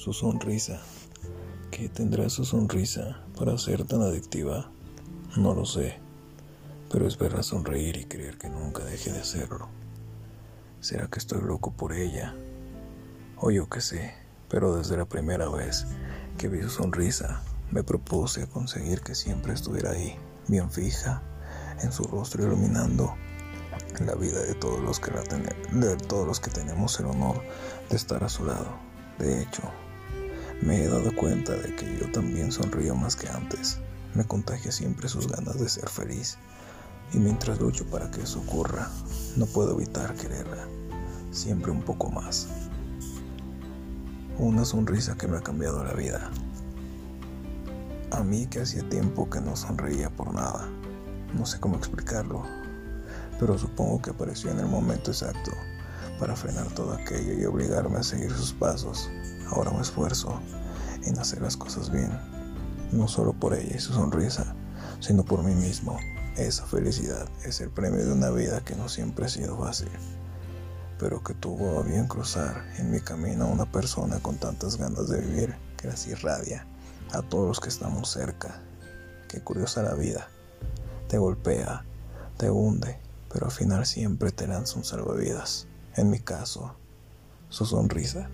Su sonrisa. ¿Qué tendrá su sonrisa para ser tan adictiva? No lo sé, pero es verla sonreír y creer que nunca deje de hacerlo. ¿Será que estoy loco por ella? O yo qué sé, pero desde la primera vez que vi su sonrisa, me propuse conseguir que siempre estuviera ahí, bien fija, en su rostro iluminando la vida de todos los que la de todos los que tenemos el honor de estar a su lado. De hecho, me he dado cuenta de que yo también sonrío más que antes. Me contagia siempre sus ganas de ser feliz. Y mientras lucho para que eso ocurra, no puedo evitar quererla. Siempre un poco más. Una sonrisa que me ha cambiado la vida. A mí que hacía tiempo que no sonreía por nada. No sé cómo explicarlo, pero supongo que apareció en el momento exacto para frenar todo aquello y obligarme a seguir sus pasos. Ahora me esfuerzo en hacer las cosas bien, no solo por ella y su sonrisa, sino por mí mismo. Esa felicidad es el premio de una vida que no siempre ha sido fácil, pero que tuvo a bien cruzar en mi camino a una persona con tantas ganas de vivir que las irradia a todos los que estamos cerca. Qué curiosa la vida. Te golpea, te hunde, pero al final siempre te lanza un salvavidas. En mi caso, su sonrisa.